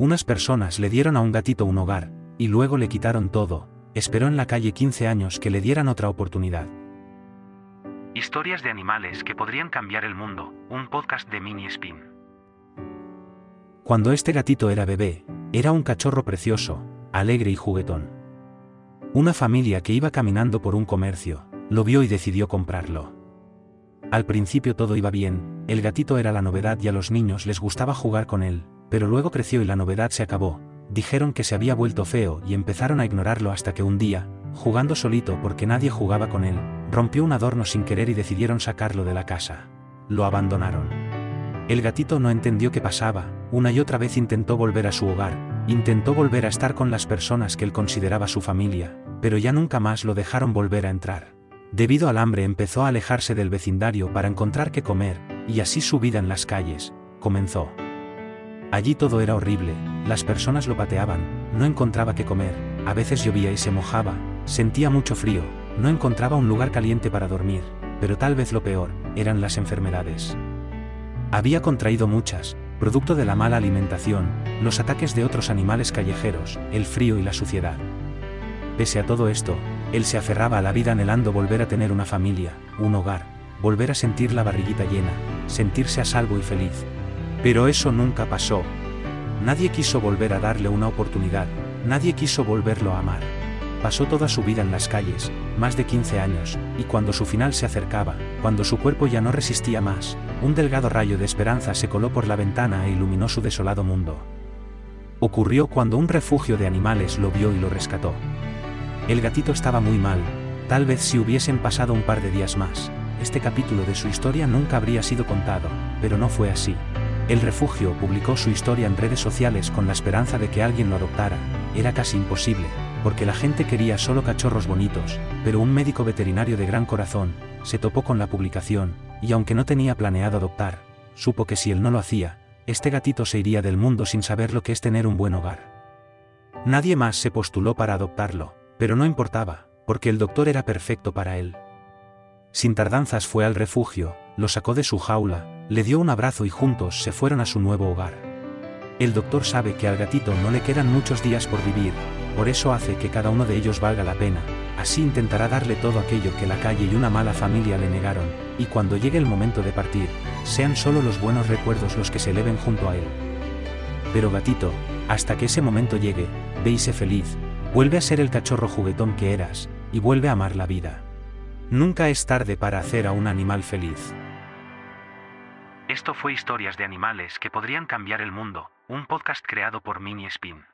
Unas personas le dieron a un gatito un hogar, y luego le quitaron todo, esperó en la calle 15 años que le dieran otra oportunidad. Historias de animales que podrían cambiar el mundo, un podcast de Mini Spin. Cuando este gatito era bebé, era un cachorro precioso, alegre y juguetón. Una familia que iba caminando por un comercio, lo vio y decidió comprarlo. Al principio todo iba bien, el gatito era la novedad y a los niños les gustaba jugar con él, pero luego creció y la novedad se acabó, dijeron que se había vuelto feo y empezaron a ignorarlo hasta que un día, jugando solito porque nadie jugaba con él, rompió un adorno sin querer y decidieron sacarlo de la casa. Lo abandonaron. El gatito no entendió qué pasaba, una y otra vez intentó volver a su hogar, intentó volver a estar con las personas que él consideraba su familia, pero ya nunca más lo dejaron volver a entrar. Debido al hambre empezó a alejarse del vecindario para encontrar qué comer, y así su vida en las calles, comenzó. Allí todo era horrible, las personas lo pateaban, no encontraba qué comer, a veces llovía y se mojaba, sentía mucho frío, no encontraba un lugar caliente para dormir, pero tal vez lo peor, eran las enfermedades. Había contraído muchas, producto de la mala alimentación, los ataques de otros animales callejeros, el frío y la suciedad. Pese a todo esto, él se aferraba a la vida anhelando volver a tener una familia, un hogar, volver a sentir la barriguita llena, sentirse a salvo y feliz. Pero eso nunca pasó. Nadie quiso volver a darle una oportunidad, nadie quiso volverlo a amar. Pasó toda su vida en las calles, más de 15 años, y cuando su final se acercaba, cuando su cuerpo ya no resistía más, un delgado rayo de esperanza se coló por la ventana e iluminó su desolado mundo. Ocurrió cuando un refugio de animales lo vio y lo rescató. El gatito estaba muy mal, tal vez si hubiesen pasado un par de días más, este capítulo de su historia nunca habría sido contado, pero no fue así. El refugio publicó su historia en redes sociales con la esperanza de que alguien lo adoptara, era casi imposible, porque la gente quería solo cachorros bonitos, pero un médico veterinario de gran corazón, se topó con la publicación, y aunque no tenía planeado adoptar, supo que si él no lo hacía, este gatito se iría del mundo sin saber lo que es tener un buen hogar. Nadie más se postuló para adoptarlo, pero no importaba, porque el doctor era perfecto para él. Sin tardanzas fue al refugio, lo sacó de su jaula, le dio un abrazo y juntos se fueron a su nuevo hogar. El doctor sabe que al gatito no le quedan muchos días por vivir, por eso hace que cada uno de ellos valga la pena, así intentará darle todo aquello que la calle y una mala familia le negaron, y cuando llegue el momento de partir, sean solo los buenos recuerdos los que se eleven junto a él. Pero gatito, hasta que ese momento llegue, veise feliz, vuelve a ser el cachorro juguetón que eras, y vuelve a amar la vida. Nunca es tarde para hacer a un animal feliz. Esto fue Historias de Animales que podrían cambiar el mundo, un podcast creado por Mini Spin.